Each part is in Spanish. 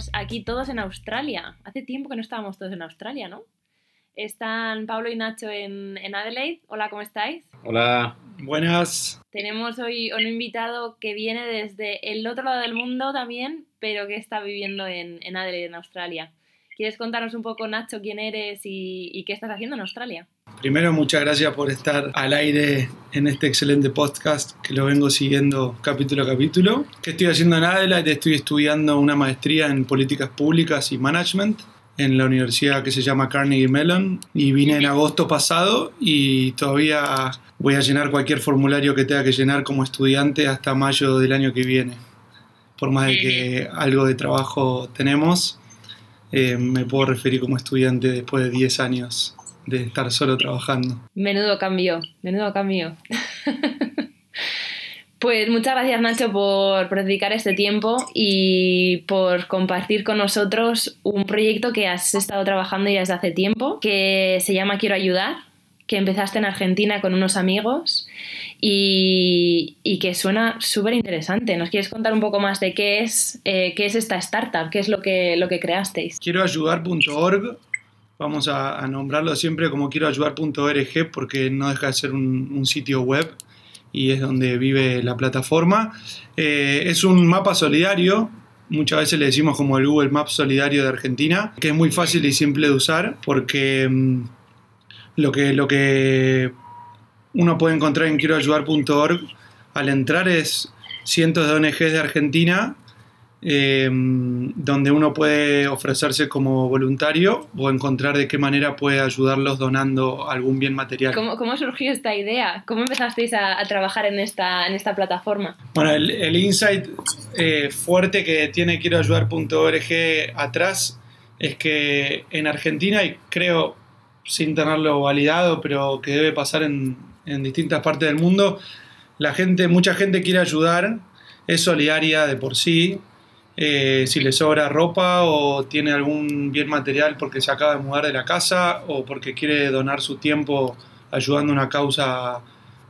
estamos aquí todos en Australia. Hace tiempo que no estábamos todos en Australia, ¿no? Están Pablo y Nacho en, en Adelaide. Hola, ¿cómo estáis? Hola. Buenas. Tenemos hoy un invitado que viene desde el otro lado del mundo también, pero que está viviendo en, en Adelaide, en Australia. ¿Quieres contarnos un poco, Nacho, quién eres y, y qué estás haciendo en Australia? Primero, muchas gracias por estar al aire en este excelente podcast que lo vengo siguiendo capítulo a capítulo. ¿Qué estoy haciendo en Adelaide? Estoy estudiando una maestría en políticas públicas y management en la universidad que se llama Carnegie Mellon y vine en agosto pasado y todavía voy a llenar cualquier formulario que tenga que llenar como estudiante hasta mayo del año que viene. Por más de que algo de trabajo tenemos, eh, me puedo referir como estudiante después de 10 años de estar solo trabajando. Menudo cambio, menudo cambio. Pues muchas gracias Nacho por, por, dedicar este tiempo y por compartir con nosotros un proyecto que has estado trabajando ya desde hace tiempo, que se llama Quiero Ayudar, que empezaste en Argentina con unos amigos y, y que suena súper interesante. ¿Nos quieres contar un poco más de qué es, eh, qué es esta startup? ¿Qué es lo que, lo que creasteis? Quieroayudar.org vamos a, nombrarlo siempre como quieroayudar.org porque no deja de ser un, sitio web y es donde vive la plataforma. Eh, es un mapa solidario, muchas veces le decimos como el Google Maps solidario de Argentina, que es muy fácil y simple de usar porque mmm, lo, que, lo que uno puede encontrar en quieroayudar.org al entrar es cientos de ONGs de Argentina eh, donde uno puede ofrecerse como voluntario o encontrar de qué manera puede ayudarlos donando algún bien material. ¿Cómo, cómo surgió esta idea? ¿Cómo empezasteis a, a, trabajar en esta, en esta plataforma? Bueno, el, el insight eh, fuerte que tiene quieroayudar.org atrás es que en Argentina, y creo sin tenerlo validado, pero que debe pasar en, en distintas partes del mundo, la gente, mucha gente quiere ayudar, es solidaria de por sí, eh, si le sobra ropa o tiene algún bien material porque se acaba de mudar de la casa o porque quiere donar su tiempo ayudando a una causa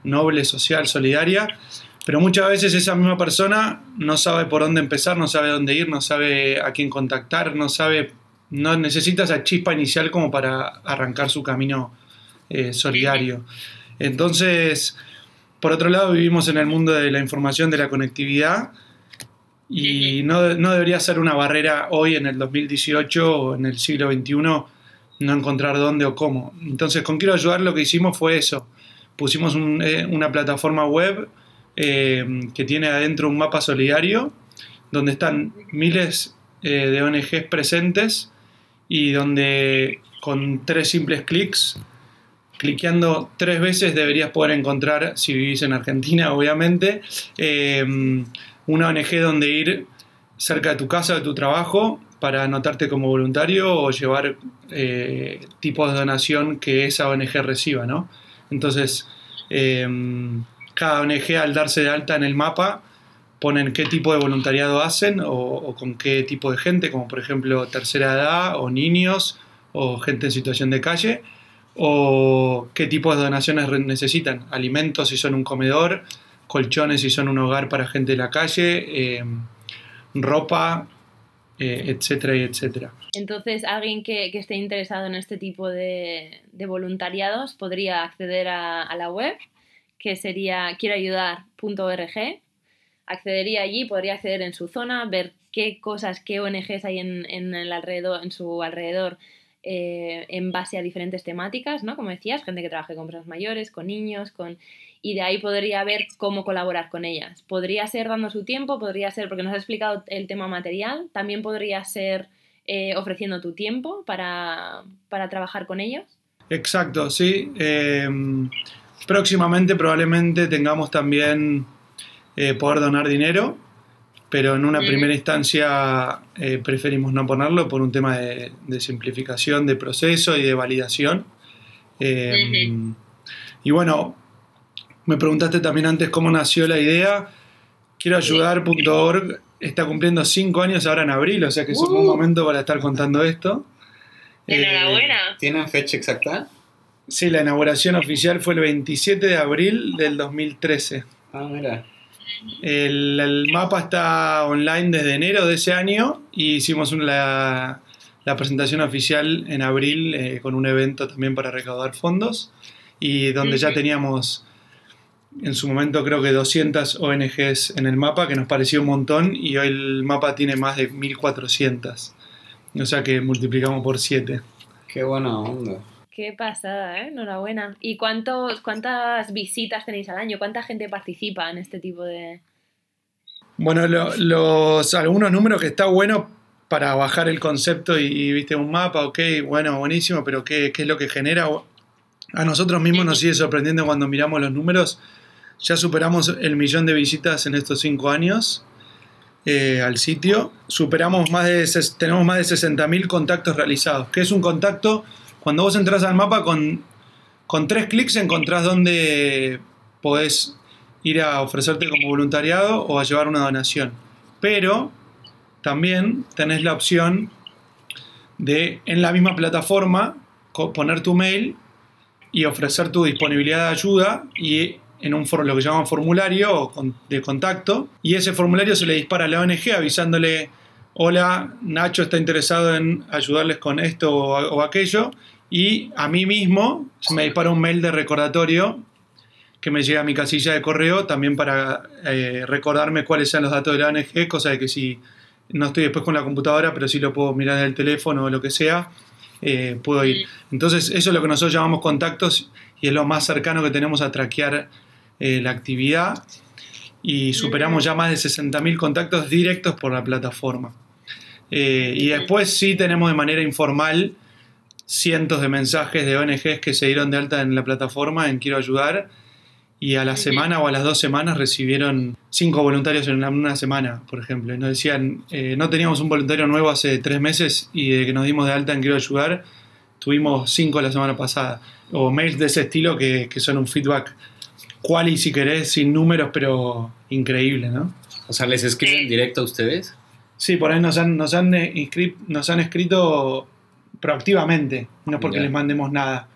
noble, social, solidaria. Pero muchas veces esa misma persona no sabe por dónde empezar, no sabe dónde ir, no sabe a quién contactar, no sabe, no necesita esa chispa inicial como para arrancar su camino eh, solidario. Entonces, por otro lado, vivimos en el mundo de la información, de la conectividad, y no, no, debería ser una barrera hoy en el 2018 o en el siglo XXI no encontrar dónde o cómo. Entonces con Quiero Ayudar lo que hicimos fue eso. Pusimos eh, una plataforma web eh, que tiene adentro un mapa solidario donde están miles eh, de ONGs presentes y donde con tres simples clics, cliqueando tres veces deberías poder encontrar, si vivís en Argentina obviamente, una ONG donde ir cerca de tu casa, de tu trabajo, para anotarte como voluntario o llevar eh, tipos de donación que esa ONG reciba, ¿no? Entonces, eh, cada ONG al darse de alta en el mapa ponen qué tipo de voluntariado hacen o, o, con qué tipo de gente, como por ejemplo tercera edad o niños o gente en situación de calle, o qué tipo de donaciones necesitan, alimentos si son un comedor, colchones si son un hogar para gente de la calle, eh, ropa, eh, etcétera etcétera. Entonces, alguien que, esté interesado en este tipo de, voluntariados podría acceder a, a, la web, que sería quieroayudar.org, accedería allí, podría acceder en su zona, ver qué cosas, qué ONGs hay en, en, el alrededor, en su alrededor eh, en base a diferentes temáticas, ¿no? Como decías, gente que trabaje con personas mayores, con niños, con y de ahí podría ver cómo colaborar con ellas. Podría ser dando su tiempo, podría ser, porque nos has explicado el tema material, también podría ser eh, ofreciendo tu tiempo para, para, trabajar con ellos. Exacto, sí. Eh, próximamente probablemente tengamos también eh, poder donar dinero, pero en una mm. primera instancia eh, preferimos no ponerlo por un tema de, de, simplificación de proceso y de validación. Mm -hmm. Y bueno, me preguntaste también antes cómo nació la idea. Quiero ayudar.org está cumpliendo cinco años ahora en abril, o sea que es un buen uh. momento para estar contando esto. Enhorabuena. Eh, ¿Tienen fecha exacta? Sí, la inauguración oficial fue el 27 de abril del 2013. Ah, mira. El, el mapa está online desde enero de ese año y hicimos una, la, la presentación oficial en abril eh, con un evento también para recaudar fondos y donde ya teníamos en su momento creo que 200 ONGs en el mapa, que nos pareció un montón, y hoy el mapa tiene más de 1400. O sea que multiplicamos por 7. Qué buena onda. Qué pasada, ¿eh? Enhorabuena. ¿Y cuántos, cuántas visitas tenéis al año? ¿Cuánta gente participa en este tipo de...? Bueno, lo- los, algunos números que está bueno para bajar el concepto y, y, viste un mapa, ok, bueno, buenísimo, pero ¿qué, qué es lo que genera? A nosotros mismos nos sigue sorprendiendo cuando miramos los números. Ya superamos el millón de visitas en estos cinco años eh, al sitio. Superamos más de, tenemos más de 60.000 contactos realizados. ¿Qué es un contacto? Cuando vos entras al mapa con, con tres clics encontrás dónde podés ir a ofrecerte como voluntariado o a llevar una donación. Pero también tenés la opción de en la misma plataforma poner tu mail y ofrecer tu disponibilidad de ayuda y en un lo que llaman formulario de contacto. Y ese formulario se le dispara a la ONG avisándole hola Nacho está interesado en ayudarles con esto o, o aquello y a mí mismo se me dispara un mail de recordatorio que me llega a mi casilla de correo también para eh, recordarme cuáles sean los datos de la ONG, cosa de que si no estoy después con la computadora, pero sí lo puedo mirar en el teléfono o lo que sea, eh, puedo ir. Entonces, eso es lo que nosotros llamamos contactos y es lo más cercano que tenemos a traquear eh, la actividad. Y superamos ya más de 60.000 contactos directos por la plataforma. Eh, y después sí tenemos de manera informal cientos de mensajes de ONGs que se dieron de alta en la plataforma en Quiero Ayudar y a la semana o a las dos semanas recibieron cinco voluntarios en una, semana, por ejemplo. Y nos decían, eh, no teníamos un voluntario nuevo hace tres meses y de que nos dimos de alta en Quiero Ayudar, tuvimos cinco la semana pasada. O mails de ese estilo que, que son un feedback quali, si querés, sin números, pero increíble, ¿no? O sea, ¿les escriben directo a ustedes? Sí, por ahí nos han, nos han, eh, inscri- nos han escrito proactivamente, no porque les mandemos nada.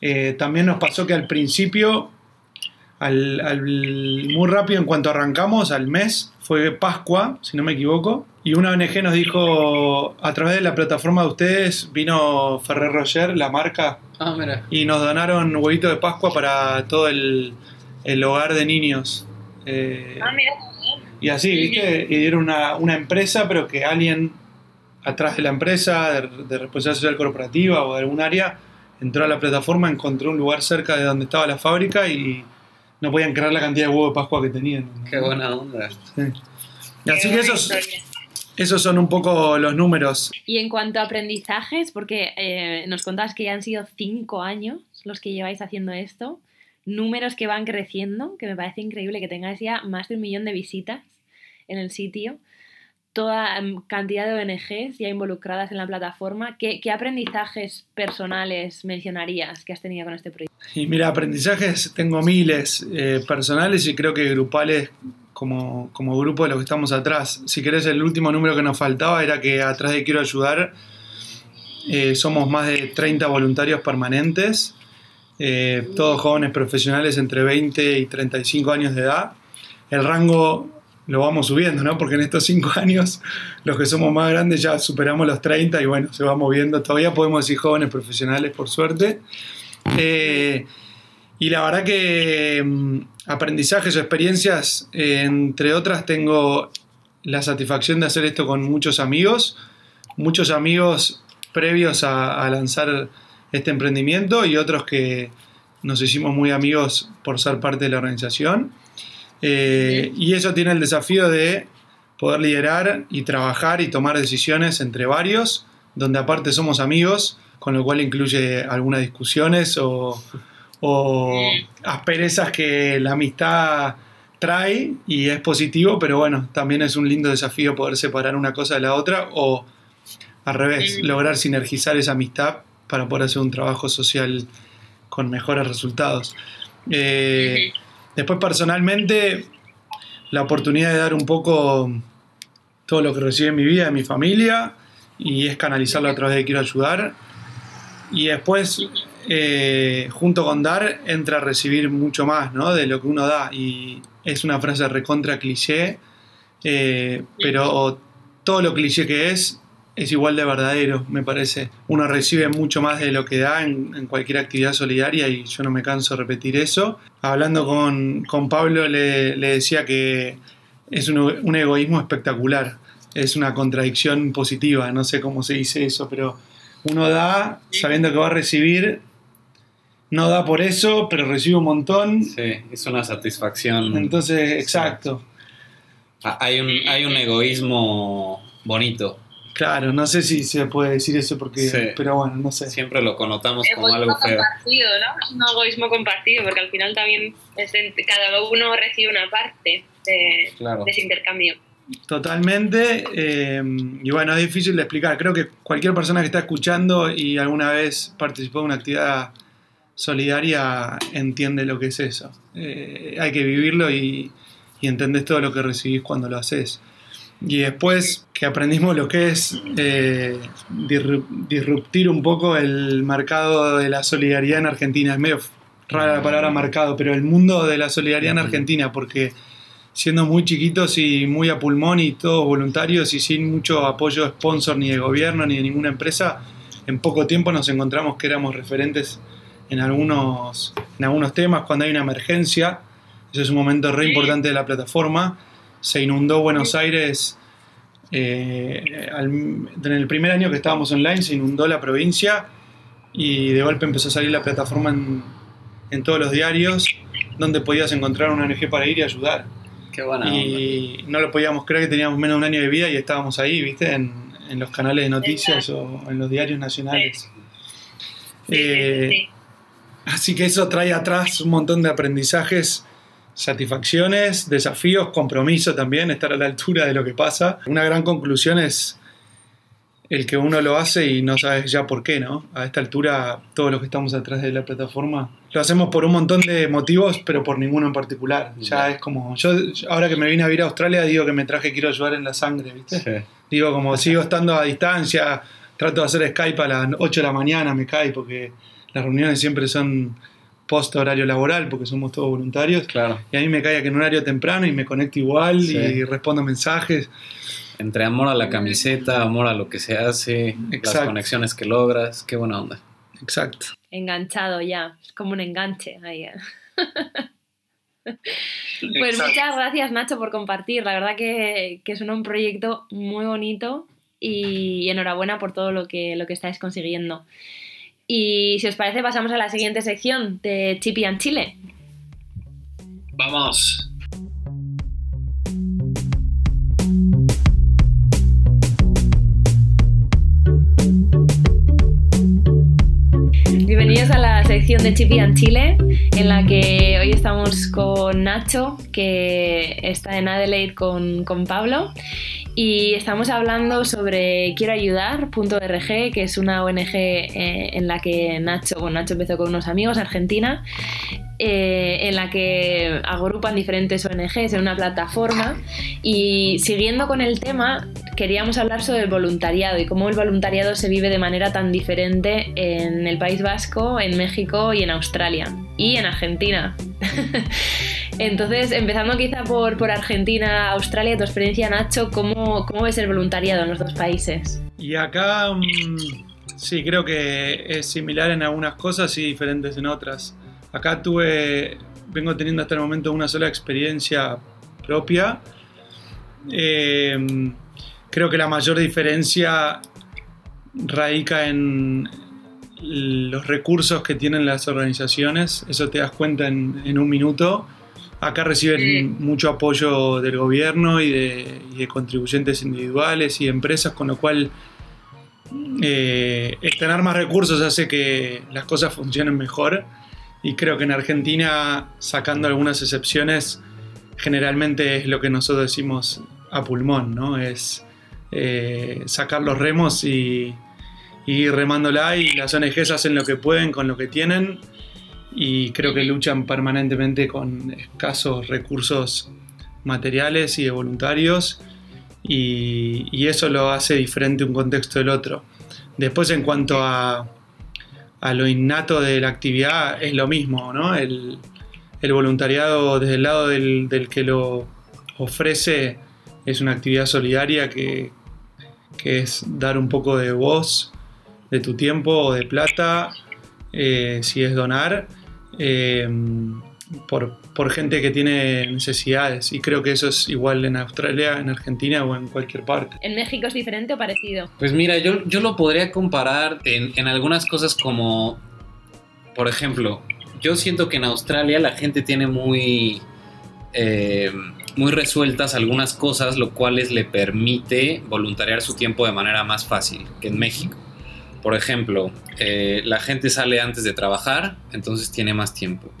Eh, también nos pasó que al principio, al, al- muy rápido en cuanto arrancamos, al mes, fue Pascua, si no me equivoco, y una ONG nos dijo, a través de la plataforma de ustedes, vino Ferrer Roger, la marca, Ah, mira. y nos donaron huevitos de Pascua para todo el, el hogar de niños. Eh, Ah, mira. y así, ¿viste? Y era una, una empresa, pero que alguien atrás de la empresa, de, de responsabilidad social corporativa o de algún área, entró a la plataforma, encontró un lugar cerca de donde estaba la fábrica y no podían creer la cantidad de huevos de Pascua que tenían. Qué buena onda. Sí. Así que esos, esos son un poco los números. Y en cuanto a aprendizajes, porque eh, nos contabas que ya han sido cinco años los que lleváis haciendo esto, números que van creciendo, que me parece increíble que tengáis ya más de un millón de visitas en el sitio, toda em, cantidad de ONGs ya involucradas en la plataforma. ¿Qué, aprendizajes personales mencionarías que has tenido con este proyecto? Y mira, aprendizajes tengo miles, eh, personales y creo que grupales como, como grupo de los que estamos atrás. Si querés, el último número que nos faltaba era que atrás de Quiero Ayudar eh, somos más de 30 voluntarios permanentes, eh, todos jóvenes profesionales entre 20 y 35 años de edad. El rango lo vamos subiendo, ¿no? Porque en estos 5 años los que somos más grandes ya superamos los 30 y bueno, se va moviendo. Todavía podemos decir jóvenes profesionales, por suerte. Eh, y la verdad que mm, aprendizajes o experiencias, eh, entre otras, tengo la satisfacción de hacer esto con muchos amigos, muchos amigos previos a lanzar este emprendimiento y otros que nos hicimos muy amigos por ser parte de la organización. Eh, y eso tiene el desafío de poder liderar y trabajar y tomar decisiones entre varios, donde aparte somos amigos, con lo cual incluye algunas discusiones o, o asperezas que la amistad trae y es positivo, pero bueno, también es un lindo desafío poder separar una cosa de la otra o al revés, lograr sinergizar esa amistad para poder hacer un trabajo social con mejores resultados. Eh, después personalmente, la oportunidad de dar un poco todo lo que recibí en mi vida, en mi familia, y es canalizarlo a través de Quiero Ayudar. Y después eh, junto con dar entra a recibir mucho más, ¿no? De lo que uno da. Y es una frase recontra cliché, eh, pero todo lo cliché que es es igual de verdadero, me parece. Uno recibe mucho más de lo que da en, cualquier actividad solidaria y yo no me canso de repetir eso. Hablando con, Pablo le, decía que es un, egoísmo espectacular, es una contradicción positiva, no sé cómo se dice eso, pero uno da sabiendo que va a recibir, no da por eso, pero recibe un montón. Sí, es una satisfacción. Entonces, exacto. Ah, hay un, hay un egoísmo bonito Claro, no sé si se puede decir eso porque, pero bueno, no sé. Siempre lo connotamos como algo feo. compartido, ¿no? Es un egoísmo compartido, porque al final también cada uno recibe una parte de, ese intercambio. Totalmente, eh, y bueno, es difícil de explicar. Creo que cualquier persona que está escuchando y alguna vez participó en una actividad solidaria entiende lo que es eso. Eh, hay que vivirlo y, y entendés todo lo que recibís cuando lo haces. Y después que aprendimos lo que es eh, disruptir un poco el mercado de la solidaridad en Argentina. Es medio rara la palabra mercado, pero el mundo de la solidaridad en Argentina, porque siendo muy chiquitos y muy a pulmón y todos voluntarios y sin mucho apoyo sponsor ni de gobierno ni de ninguna empresa, en poco tiempo nos encontramos que éramos referentes en algunos, en algunos temas cuando hay una emergencia. Eso es un momento re importante de la plataforma se inundó Buenos Aires. Eh, en el primer año que estábamos online se inundó la provincia y de golpe empezó a salir la plataforma en, todos los diarios donde podías encontrar una ONG para ir y ayudar. Qué buena y no lo podíamos creer que teníamos menos de un año de vida y estábamos ahí, ¿viste? En, los canales de noticias o en los diarios nacionales. Eh, así que eso trae atrás un montón de aprendizajes satisfacciones, desafíos, compromiso también, estar a la altura de lo que pasa. Una gran conclusión es el que uno lo hace y no sabes ya por qué, ¿no? A esta altura, todos los que estamos atrás de la plataforma, lo hacemos por un montón de motivos, pero por ninguno en particular. Ya es como, yo ahora que me vine a vivir a Australia, digo que me traje quiero ayudar en la sangre, ¿viste? Digo, como sigo estando a distancia, trato de hacer Skype a las 8 de la mañana, me cae, porque las reuniones siempre son post horario laboral, porque somos todos voluntarios. Claro. Y a mí me cae que en un horario temprano y me conecto igual y respondo mensajes. Entre amor a la camiseta, amor a lo que se hace, las conexiones que logras, qué buena onda. Exacto. Enganchado ya, es como un enganche ahí. ¿eh? pues muchas gracias Nacho por compartir, la verdad que, que es un proyecto muy bonito y enhorabuena por todo lo que, lo que estáis consiguiendo. Y si os parece, pasamos a la siguiente sección de Chippy and Chile. Vamos. Bienvenidos a la sección de Chippy and Chile, en la que hoy estamos con Nacho, que está en Adelaide con, con Pablo, y estamos hablando sobre quiero ayudar.org, que es una ONG eh, en la que Nacho, bueno, Nacho empezó con unos amigos Argentina, eh, en la que agrupan diferentes ONGs en una plataforma y siguiendo con el tema queríamos hablar sobre el voluntariado y cómo el voluntariado se vive de manera tan diferente en el País Vasco, en México y en Australia y en Argentina. Entonces, empezando quizá por, por Argentina, Australia, tu experiencia, Nacho, ¿cómo, ¿cómo ves el voluntariado en los dos países? Y acá mm, sí, creo que es similar en algunas cosas y diferentes en otras. Acá tuve, vengo teniendo hasta el momento una sola experiencia propia. Em, creo que la mayor diferencia radica en los recursos que tienen las organizaciones. Eso te das cuenta en, en un minuto Acá reciben mucho apoyo del gobierno y de, contribuyentes individuales y empresas, con lo cual eh, tener más recursos hace que las cosas funcionen mejor. Y creo que en Argentina, sacando algunas excepciones, generalmente es lo que nosotros decimos a pulmón, ¿no? Es eh, sacar los remos y, y remándola y las ONGs hacen lo que pueden con lo que tienen y creo que luchan permanentemente con escasos recursos materiales y de voluntarios y, eso lo hace diferente un contexto del otro. Después en cuanto a, a lo innato de la actividad es lo mismo, ¿no? El, voluntariado desde el lado del, que lo ofrece es una actividad solidaria que, es dar un poco de voz, de tu tiempo o de plata, eh, si es donar, eh, por, por, gente que tiene necesidades. Y creo que eso es igual en Australia, en Argentina o en cualquier parte. ¿En México es diferente o parecido? Pues mira, yo, yo lo podría comparar en, en algunas cosas como, por ejemplo, yo siento que en Australia la gente tiene muy... Eh, muy resueltas algunas cosas, lo cual le permite voluntariar su tiempo de manera más fácil que en México. Por ejemplo, eh, la gente sale antes de trabajar, entonces tiene más tiempo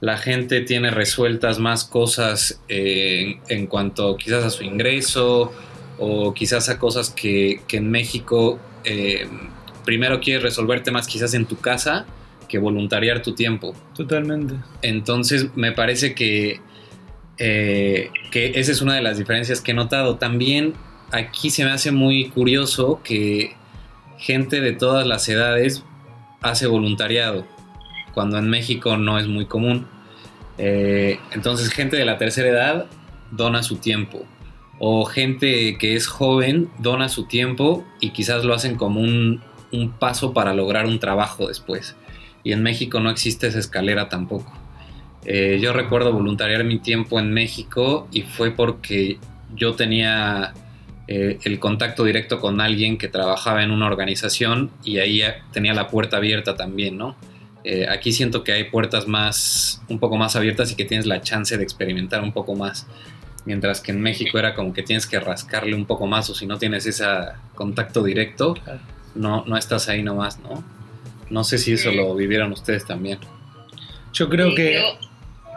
la gente tiene resueltas más cosas eh, en, cuanto quizás a su ingreso o quizás a cosas que, en México eh, primero quieres resolverte más quizás en tu casa que voluntariar tu tiempo. Totalmente. Entonces me parece que, que esa es una de las diferencias que he notado. También aquí se me hace muy curioso que gente de todas las edades hace voluntariado cuando en México no es muy común. Eh, entonces gente de la tercera edad dona su tiempo. O gente que es joven dona su tiempo y quizás lo hacen como un, paso para lograr un trabajo después. Y en México no existe esa escalera tampoco. Eh, yo recuerdo voluntariar mi tiempo en México y fue porque yo tenía eh, el contacto directo con alguien que trabajaba en una organización y ahí tenía la puerta abierta también, ¿no? Eh, aquí siento que hay puertas más, un poco más abiertas y que tienes la chance de experimentar un poco más. Mientras que en México era como que tienes que rascarle un poco más o si no tienes ese contacto directo, no, no estás ahí nomás, ¿no? No sé si eso lo vivieron ustedes también. Yo creo que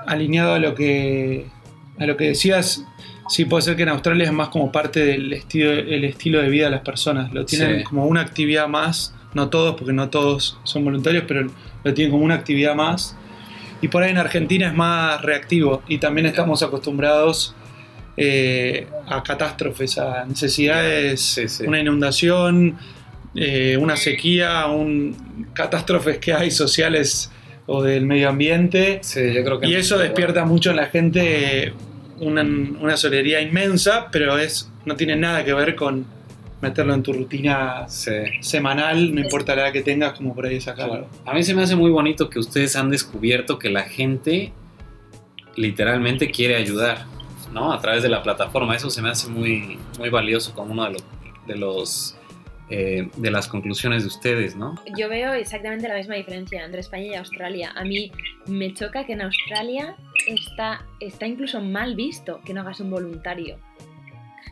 alineado a lo que a lo que decías, sí puede ser que en Australia es más como parte del estilo, el estilo de vida de las personas. Lo tienen como una actividad más, no todos, porque no todos son voluntarios, pero lo tienen como una actividad más. Y por ahí en Argentina es más reactivo y también estamos acostumbrados eh, a catástrofes, a necesidades, una inundación, eh, una sequía, un, catástrofes que hay sociales o del medio ambiente. y eso despierta mucho en la gente una, una solidaridad inmensa, pero es, no tiene nada que ver con meterlo en tu rutina semanal, no importa la edad que tengas, como por ahí sacarlo. A mí se me hace muy bonito que ustedes han descubierto que la gente literalmente quiere ayudar, ¿no? A través de la plataforma. Eso se me hace muy, muy valioso como uno de los, de los eh, de las conclusiones de ustedes, ¿no? Yo veo exactamente la misma diferencia entre España y Australia. A mí me choca que en Australia está, está incluso mal visto que no hagas un voluntario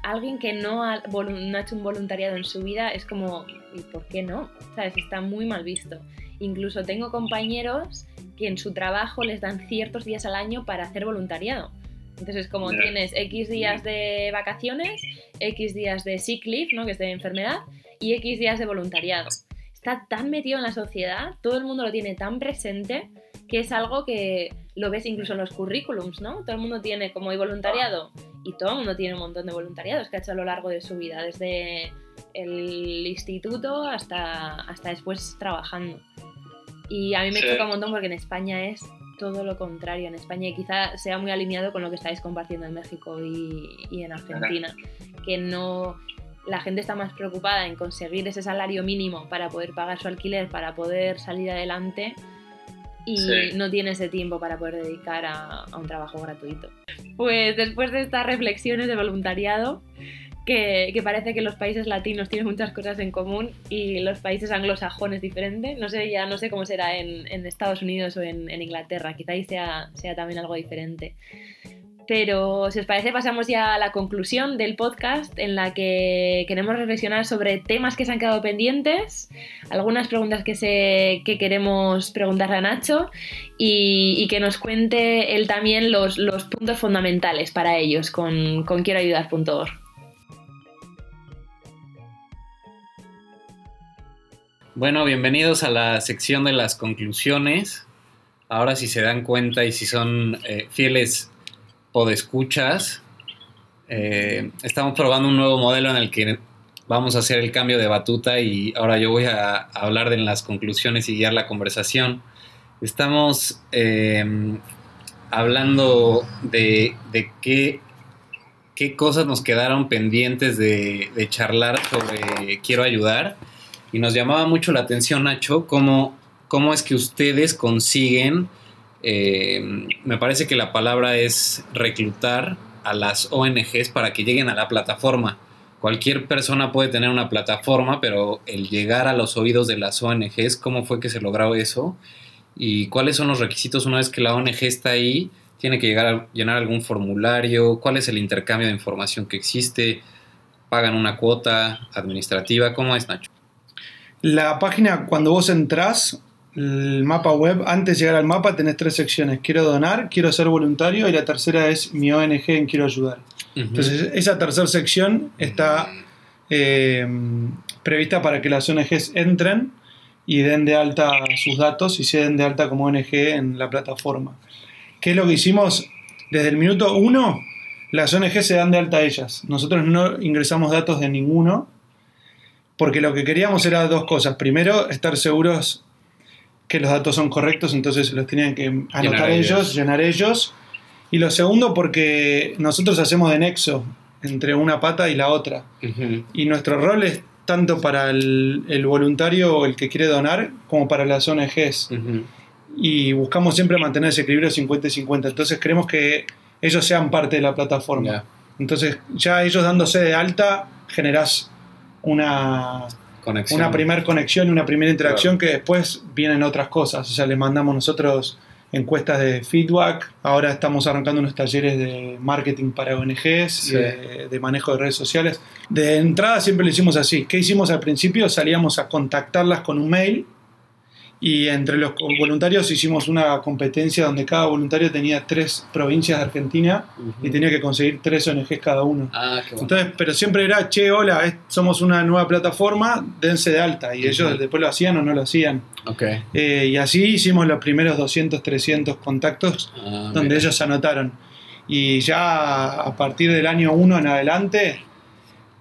alguien que no ha, no ha hecho un voluntariado en su vida es como, ¿y por qué no? ¿Sabes? Está muy mal visto. Incluso tengo compañeros que en su trabajo les dan ciertos días al año para hacer voluntariado. Entonces, como tienes X días de vacaciones, X días de sick leave, ¿no? que es de enfermedad, y X días de voluntariado. Está tan metido en la sociedad, todo el mundo lo tiene tan presente, que es algo que lo ves incluso en los currículums, ¿no? Todo el mundo tiene como hay voluntariado y todo el mundo tiene un montón de voluntariados que ha hecho a lo largo de su vida, desde el instituto hasta, hasta después trabajando. Y a mí me choca un montón porque en España es todo lo contrario. En España y quizá sea muy alineado con lo que estáis compartiendo en México y, en Argentina, que no la gente está más preocupada en conseguir ese salario mínimo para poder pagar su alquiler, para poder salir adelante y no tiene ese tiempo para poder dedicar a, un trabajo gratuito. Pues después de estas reflexiones de voluntariado, que, parece que los países latinos tienen muchas cosas en común y los países anglosajones diferentes. No sé, ya no sé cómo será en, Estados Unidos o en, Inglaterra, quizá ahí sea, sea también algo diferente. Pero si os parece, pasamos ya a la conclusión del podcast en la que queremos reflexionar sobre temas que se han quedado pendientes, algunas preguntas que, se, que queremos preguntarle a Nacho y, que nos cuente él también los, puntos fundamentales para ellos con, con quieroayudar.org. Bueno, bienvenidos a la sección de las conclusiones. Ahora si se dan cuenta y si son eh, fieles podescuchas, eh, estamos probando un nuevo modelo en el que vamos a hacer el cambio de batuta y ahora yo voy a hablar de las conclusiones y guiar la conversación. Estamos eh, hablando de, qué, qué, cosas nos quedaron pendientes de, charlar sobre Quiero ayudar. Y nos llamaba mucho la atención, Nacho, cómo, cómo es que ustedes consiguen, eh, me parece que la palabra es reclutar a las ONGs para que lleguen a la plataforma. Cualquier persona puede tener una plataforma, pero el llegar a los oídos de las ONGs, ¿cómo fue que se logró eso? ¿Y cuáles son los requisitos una vez que la ONG está ahí? ¿Tiene que llegar a llenar algún formulario? ¿Cuál es el intercambio de información que existe? ¿Pagan una cuota administrativa? ¿Cómo es, Nacho? La página, cuando vos entrás, el mapa web, antes de llegar al mapa tenés tres secciones. Quiero donar, quiero ser voluntario y la tercera es mi ONG en quiero ayudar. Entonces esa tercera sección está eh, prevista para que las ONGs entren y den de alta sus datos y se den de alta como ONG en la plataforma. ¿Qué es lo que hicimos? Desde el minuto uno, las ONG se dan de alta a ellas. Nosotros no ingresamos datos de ninguno porque lo que queríamos era dos cosas. Primero, estar seguros que los datos son correctos, entonces los tenían que anotar ellos, llenar ellos. Y lo segundo, porque nosotros hacemos de nexo entre una pata y la otra. Y nuestro rol es tanto para el, voluntario o el que quiere donar, como para las ONGs. Y buscamos siempre mantener ese equilibrio 50-50. Entonces queremos que ellos sean parte de la plataforma. Entonces, ya ellos dándose de alta, generás una una primera conexión y una primera interacción que después vienen otras cosas. O sea, le mandamos nosotros encuestas de feedback. Ahora estamos arrancando unos talleres de marketing para ONGs, de, de, manejo de redes sociales. De entrada siempre lo hicimos así. ¿Qué hicimos al principio? Salíamos a contactarlas con un mail y entre los voluntarios hicimos una competencia donde cada voluntario tenía tres provincias de Argentina y tenía que conseguir tres ONGs cada uno. Ah, qué bueno. Entonces, pero siempre era, che, hola, somos una nueva plataforma, dense de alta. Y ellos después lo hacían o no lo hacían. Okay. Eh, y así hicimos los primeros 200, 300 contactos ah, donde ellos anotaron. Y ya a partir del año 1 en adelante,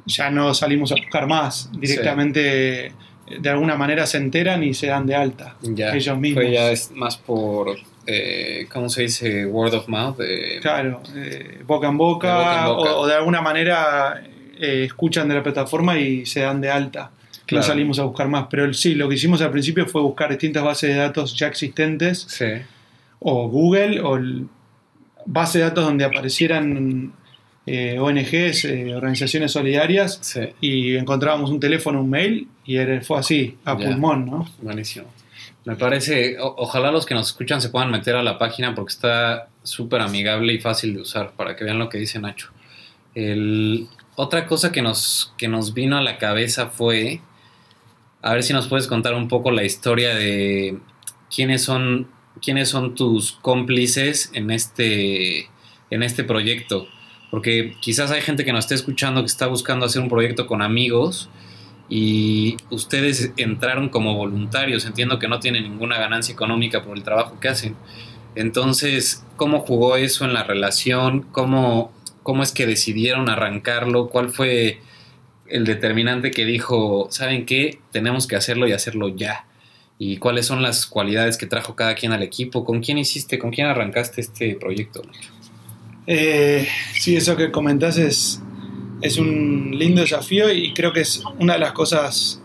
ya no salimos a buscar más. Directamente de alguna manera se enteran y se dan de alta ya, ellos mismos. ya es más por, eh, ¿cómo se dice? Word of mouth. claro, eh, boca, en boca, O, de alguna manera eh, escuchan de la plataforma y se dan de alta. No salimos a buscar más, pero sí, lo que hicimos al principio fue buscar distintas bases de datos ya existentes, sí. o Google, o base de datos donde aparecieran eh, ONGs, eh, organizaciones solidarias, y encontrábamos un teléfono, un mail, y fue así, a pulmón, ¿no? Buenísimo. Me parece, ojalá los que nos escuchan se puedan meter a la página porque está súper amigable y fácil de usar para que vean lo que dice Nacho. otra cosa que nos, que nos vino a la cabeza fue, a ver si nos puedes contar un poco la historia de quiénes son, quiénes son tus cómplices en este, en este proyecto. Porque quizás hay gente que nos esté escuchando que está buscando hacer un proyecto con amigos y ustedes entraron como voluntarios. Entiendo que no tienen ninguna ganancia económica por el trabajo que hacen. Entonces, ¿cómo jugó eso en la relación? ¿Cómo, cómo es que decidieron arrancarlo? ¿Cuál fue el determinante que dijo, ¿saben qué? Tenemos que hacerlo y hacerlo ya. ¿Y cuáles son las cualidades que trajo cada quien al equipo? ¿Con quién hiciste, con quién arrancaste este proyecto? Eh, sí, eso que comentás es, es un lindo desafío y creo que es una de las cosas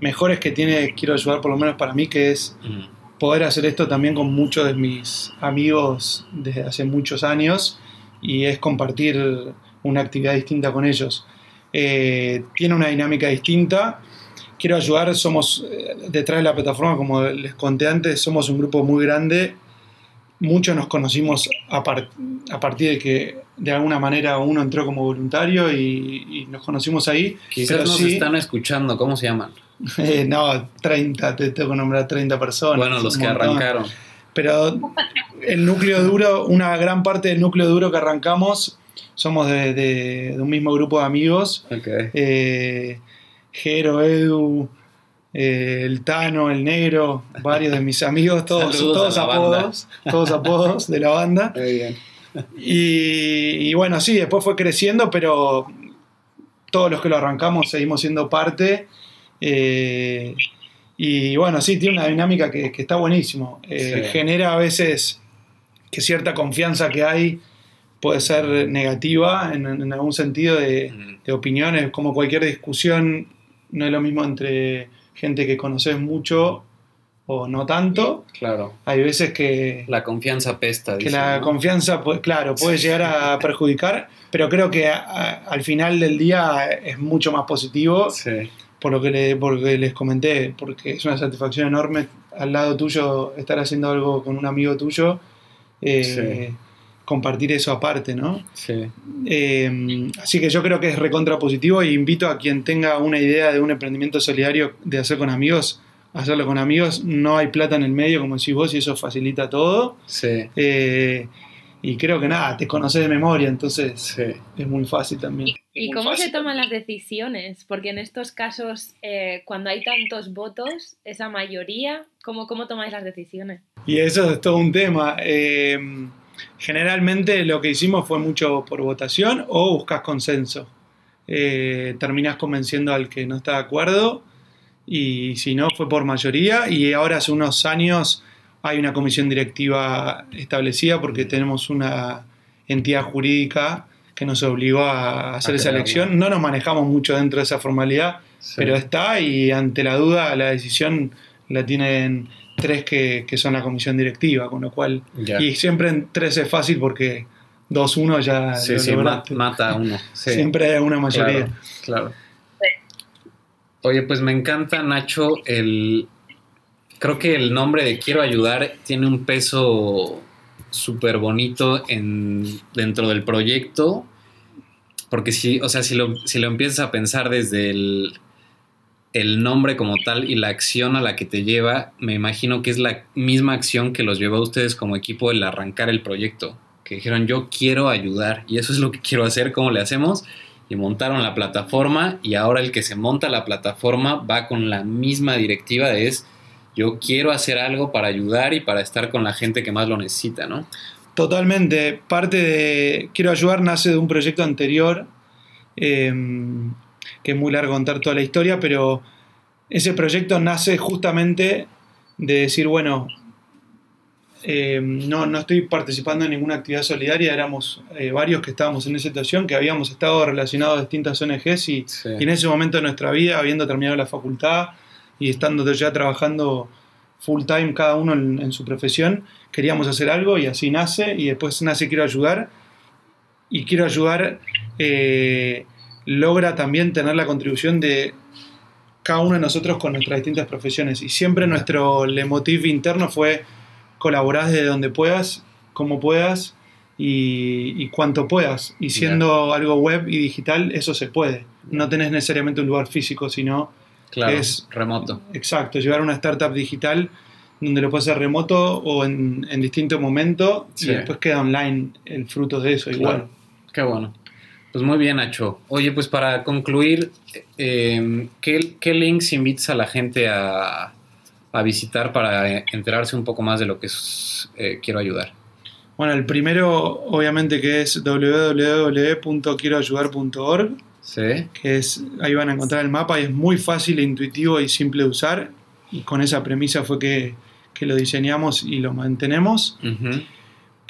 mejores que tiene Quiero ayudar, por lo menos para mí, que es mm. poder hacer esto también con muchos de mis amigos desde hace muchos años y es compartir una actividad distinta con ellos. Eh, tiene una dinámica distinta. Quiero ayudar, somos eh, detrás de la plataforma, como les conté antes, somos un grupo muy grande muchos nos conocimos a, partir de que de alguna manera uno entró como voluntario y, nos conocimos ahí. Quizás nos están escuchando, ¿cómo se llaman? Eh, no, 30, te tengo que nombrar 30 personas. Bueno, los que arrancaron. Pero el núcleo duro, una gran parte del núcleo duro que arrancamos, somos de, un mismo grupo de amigos. Okay. Eh, Jero, Edu, eh, el Tano, el Negro, varios de mis amigos, todos, todos apodos, todos apodos de la banda. Muy bien. Y, bueno, sí, después fue creciendo, pero todos los que lo arrancamos seguimos siendo parte. eh, y bueno, sí, tiene una dinámica que, que está buenísimo. Eh, Sí. Genera a veces que cierta confianza que hay puede ser negativa en, en algún sentido de, de opiniones, como cualquier discusión, no es lo mismo entre gente que conoces mucho o no tanto. Claro. Hay veces que, La confianza pesta. que la ¿no? confianza, pues, claro, puede llegar a perjudicar, pero creo que a- a- al final del día es mucho más positivo Sí. por lo que, le- por lo que les comenté, porque es una satisfacción enorme al lado tuyo estar haciendo algo con un amigo tuyo, eh, Sí. Compartir eso aparte, ¿no? Sí. Eh, así que yo creo que es recontra positivo y invito a quien tenga una idea de un emprendimiento solidario de hacer con amigos, a hacerlo con amigos. No hay plata en el medio, como decís vos, y eso facilita todo. Sí. Eh, y creo que nada, te conoces de memoria, entonces Sí. es muy fácil también. ¿Y cómo se toman las decisiones? Porque en estos casos, eh, cuando hay tantos votos, esa mayoría, ¿cómo, cómo tomáis las decisiones? Y eso es todo un tema. Eh, generalmente lo que hicimos fue mucho por votación o buscas consenso. Eh, terminas convenciendo al que no está de acuerdo y si no fue por mayoría y ahora hace unos años hay una comisión directiva establecida porque tenemos una entidad jurídica que nos obligó a hacer A esa elección. No nos manejamos mucho dentro de esa formalidad, Sí. pero está y ante la duda la decisión la tienen tres que, que son la comisión directiva, con lo cual... Ya. Y siempre en tres es fácil porque 2-1 ya Sí, lo sí, ma- lograste. mata a uno. Sí. Siempre hay una mayoría. Claro, claro. Oye, pues me encanta, Nacho, el... Creo que el nombre de Quiero Ayudar tiene un peso súper bonito en, dentro del proyecto, porque si, o sea, si lo, si lo empiezas a pensar desde el, el nombre como tal y la acción a la que te lleva, me imagino que es la misma acción que los llevó a ustedes como equipo el arrancar el proyecto, que dijeron yo quiero ayudar y eso es lo que quiero hacer, ¿cómo le hacemos? y montaron la plataforma y ahora el que se monta la plataforma va con la misma directiva es yo quiero hacer algo para ayudar y para estar con la gente que más lo necesita, ¿no? Totalmente. Parte de Quiero Ayudar nace de un proyecto anterior, eh, que es muy largo contar toda la historia, pero ese proyecto nace justamente de decir, bueno, eh, no, no estoy participando en ninguna actividad solidaria, éramos eh, varios que estábamos en esa situación, que habíamos estado relacionados a distintas ONGs y, Sí. y en ese momento de nuestra vida, habiendo terminado la facultad y estando ya trabajando full time cada uno en, en su profesión, queríamos hacer algo y así nace y después nace Quiero Ayudar y Quiero Ayudar eh, logra también tener la contribución de cada uno de nosotros con nuestras distintas profesiones y siempre nuestro leitmotiv interno fue colaborar desde donde puedas, como puedas y, y cuanto puedas y siendo algo web y digital eso se puede no tenés necesariamente un lugar físico sino Claro, es- remoto. Exacto, llevar una startup digital donde lo puedes hacer remoto o en, en distinto momento Sí. y después queda online el fruto de eso igual. Qué bueno. Pues muy bien, Nacho. Oye, pues para concluir, eh, ¿qué, qué links invitas a la gente a, a visitar para enterarse un poco más de lo que es eh, Quiero Ayudar? Bueno, el primero obviamente que es www.quieroayudar.org, Sí. que es ahí van a encontrar el mapa y es muy fácil, e intuitivo y simple de usar y con esa premisa fue que, que lo diseñamos y lo mantenemos.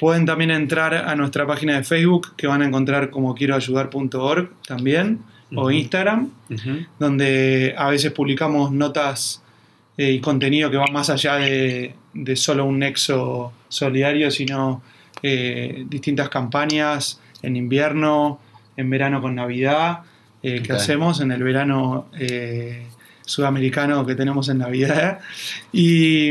Pueden también entrar a nuestra página de Facebook que van a encontrar como quieroayudar.org también o Ujú. Instagram. Ujú. donde a veces publicamos notas eh, y contenido que va más allá de, de solo un nexo solidario, sino eh, distintas campañas en invierno, en verano con Navidad, eh, que hacemos en el verano sudamericano que tenemos en Navidad. Y,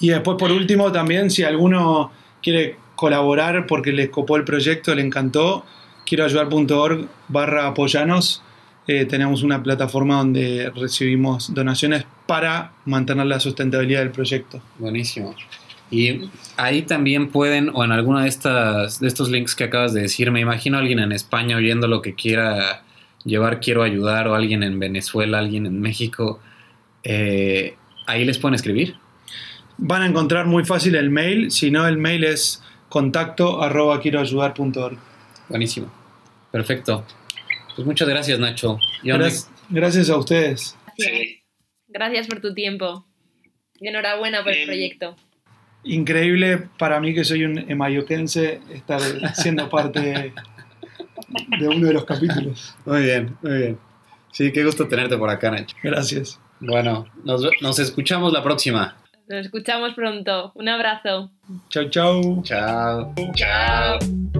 y después, por último, también si alguno quiere colaborar porque le copó el proyecto, le encantó, quieroayudar.org barra apoyanos. Eh, tenemos una plataforma donde recibimos donaciones para mantener la sustentabilidad del proyecto. Buenísimo. Y ahí también pueden, o en alguna de estas, de estos links que acabas de decir, me imagino alguien en España oyendo lo que quiera llevar, quiero ayudar, o alguien en Venezuela, alguien en México, eh, ahí les pueden escribir. Van a encontrar muy fácil el mail, si no el mail es contacto arroba quieroayudar.org. Buenísimo. Perfecto. Pues muchas gracias, Nacho. Gracias, gracias a ustedes. Gracias. Por tu tiempo. Y enhorabuena por el proyecto. Increíble para mí que soy un emayoquense estar siendo parte de, de uno de los capítulos. Muy bien, muy bien. Sí, qué gusto tenerte por acá, Nacho. Gracias. Bueno, nos, nos escuchamos la próxima. Nos escuchamos pronto. Un abrazo. Chau, chau. Chao. Chao.